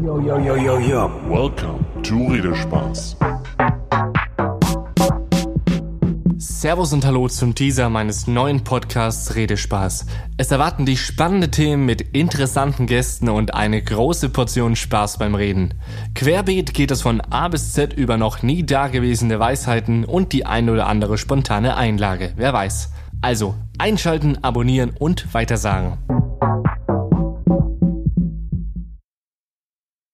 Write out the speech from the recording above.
Yo, yo, yo, yo, yo. Welcome to Redespaß. Servus und Hallo zum Teaser meines neuen Podcasts Redespaß. Es erwarten dich spannende Themen mit interessanten Gästen und eine große Portion Spaß beim Reden. Querbeet geht es von A bis Z über noch nie dagewesene Weisheiten und die ein oder andere spontane Einlage, wer weiß. Also einschalten, abonnieren und weitersagen.